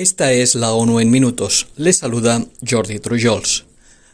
Esta es la ONU en minutos. Les saluda Jordi Trujols.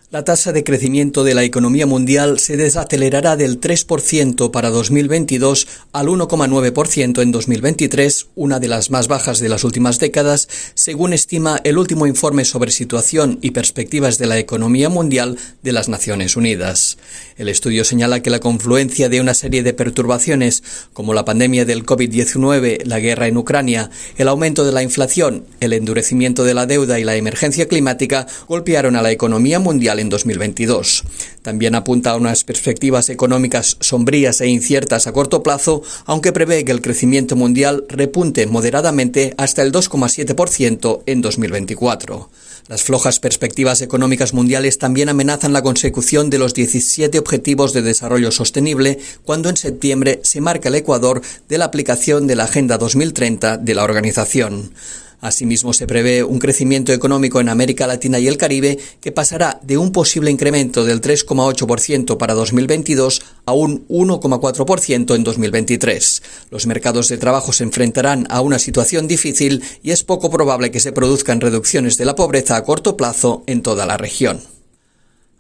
La tasa de crecimiento de la economía mundial se desacelerará del 3% para 2022 al 1,9% en 2023, una de las más bajas de las últimas décadas, según estima el último informe sobre situación y perspectivas de la economía mundial de las Naciones Unidas. El estudio señala que la confluencia de una serie de perturbaciones, como la pandemia del COVID-19, la guerra en Ucrania, el aumento de la inflación, el endurecimiento de la deuda y la emergencia climática, golpearon a la economía mundial en 2022. También apunta a unas perspectivas económicas sombrías e inciertas a corto plazo, aunque prevé que el crecimiento mundial repunte moderadamente hasta el 2,7% en 2024. Las flojas perspectivas económicas mundiales también amenazan la consecución de los 17 Objetivos de Desarrollo Sostenible cuando en septiembre se marca el Ecuador de la aplicación de la Agenda 2030 de la organización. Asimismo, se prevé un crecimiento económico en América Latina y el Caribe que pasará de un posible incremento del 3,8% para 2022 a un 1,4% en 2023. Los mercados de trabajo se enfrentarán a una situación difícil y es poco probable que se produzcan reducciones de la pobreza a corto plazo en toda la región.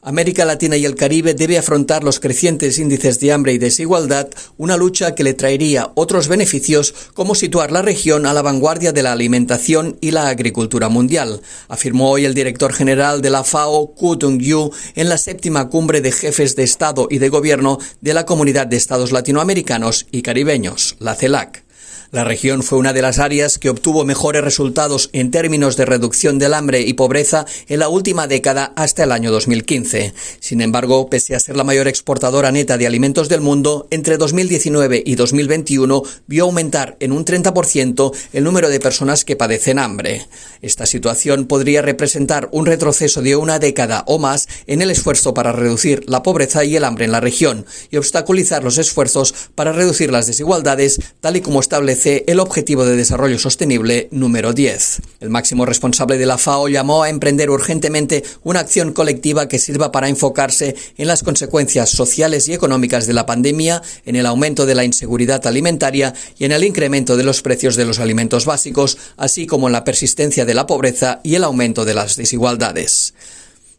América Latina y el Caribe debe afrontar los crecientes índices de hambre y desigualdad, una lucha que le traería otros beneficios como situar la región a la vanguardia de la alimentación y la agricultura mundial, afirmó hoy el director general de la FAO, Ku Tung-yu, en la séptima cumbre de jefes de Estado y de Gobierno de la Comunidad de Estados Latinoamericanos y Caribeños, la CELAC. La región fue una de las áreas que obtuvo mejores resultados en términos de reducción del hambre y pobreza en la última década hasta el año 2015. Sin embargo, pese a ser la mayor exportadora neta de alimentos del mundo, entre 2019 y 2021 vio aumentar en un 30% el número de personas que padecen hambre. Esta situación podría representar un retroceso de una década o más en el esfuerzo para reducir la pobreza y el hambre en la región y obstaculizar los esfuerzos para reducir las desigualdades, tal y como establece el Objetivo de Desarrollo Sostenible número 10. El máximo responsable de la FAO llamó a emprender urgentemente una acción colectiva que sirva para enfocarse en las consecuencias sociales y económicas de la pandemia, en el aumento de la inseguridad alimentaria y en el incremento de los precios de los alimentos básicos, así como en la persistencia de la pobreza y el aumento de las desigualdades.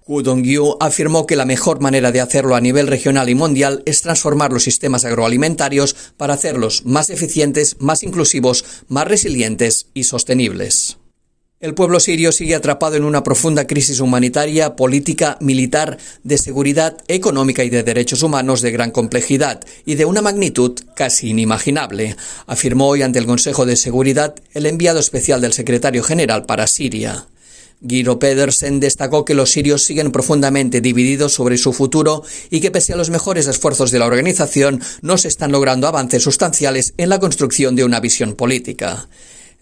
Gu Dongyu afirmó que la mejor manera de hacerlo a nivel regional y mundial es transformar los sistemas agroalimentarios para hacerlos más eficientes, más inclusivos, más resilientes y sostenibles. El pueblo sirio sigue atrapado en una profunda crisis humanitaria, política, militar, de seguridad, económica y de derechos humanos de gran complejidad y de una magnitud casi inimaginable, afirmó hoy ante el Consejo de Seguridad el enviado especial del secretario general para Siria. Guido Pedersen destacó que los sirios siguen profundamente divididos sobre su futuro y que pese a los mejores esfuerzos de la organización no se están logrando avances sustanciales en la construcción de una visión política.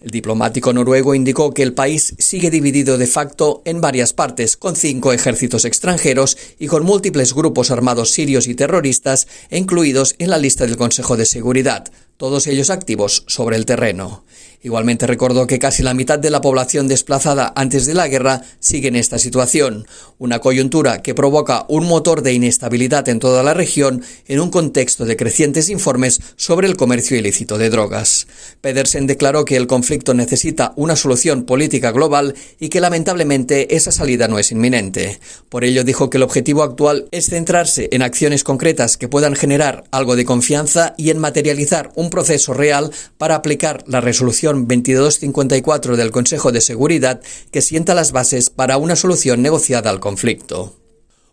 El diplomático noruego indicó que el país sigue dividido de facto en varias partes, con cinco ejércitos extranjeros y con múltiples grupos armados sirios y terroristas incluidos en la lista del Consejo de Seguridad, todos ellos activos sobre el terreno. Igualmente recordó que casi la mitad de la población desplazada antes de la guerra sigue en esta situación, una coyuntura que provoca un motor de inestabilidad en toda la región en un contexto de crecientes informes sobre el comercio ilícito de drogas. Pedersen declaró que el conflicto necesita una solución política global y que lamentablemente esa salida no es inminente. Por ello dijo que el objetivo actual es centrarse en acciones concretas que puedan generar algo de confianza y en materializar un proceso real para aplicar la resolución 2254 del Consejo de Seguridad que sienta las bases para una solución negociada al conflicto.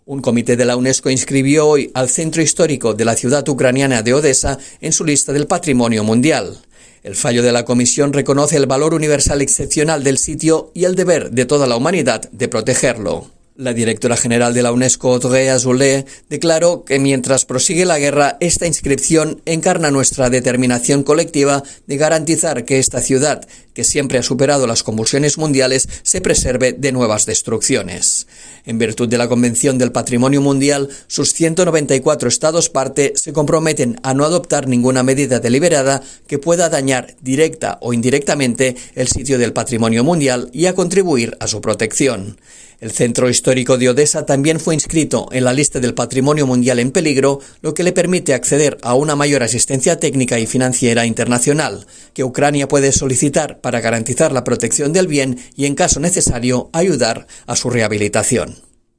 Un comité de la UNESCO inscribió hoy al centro histórico de la ciudad ucraniana de Odessa en su lista del patrimonio mundial. El fallo de la comisión reconoce el valor universal excepcional del sitio y el deber de toda la humanidad de protegerlo. La directora general de la UNESCO, Audrey Azoulay, declaró que mientras prosigue la guerra, esta inscripción encarna nuestra determinación colectiva de garantizar que esta ciudad, que siempre ha superado las convulsiones mundiales, se preserve de nuevas destrucciones. En virtud de la Convención del Patrimonio Mundial, sus 194 estados parte se comprometen a no adoptar ninguna medida deliberada que pueda dañar directa o indirectamente el sitio del patrimonio mundial y a contribuir a su protección. El centro histórico de Odessa también fue inscrito en la lista del Patrimonio Mundial en Peligro, lo que le permite acceder a una mayor asistencia técnica y financiera internacional, que Ucrania puede solicitar para garantizar la protección del bien y, en caso necesario, ayudar a su rehabilitación.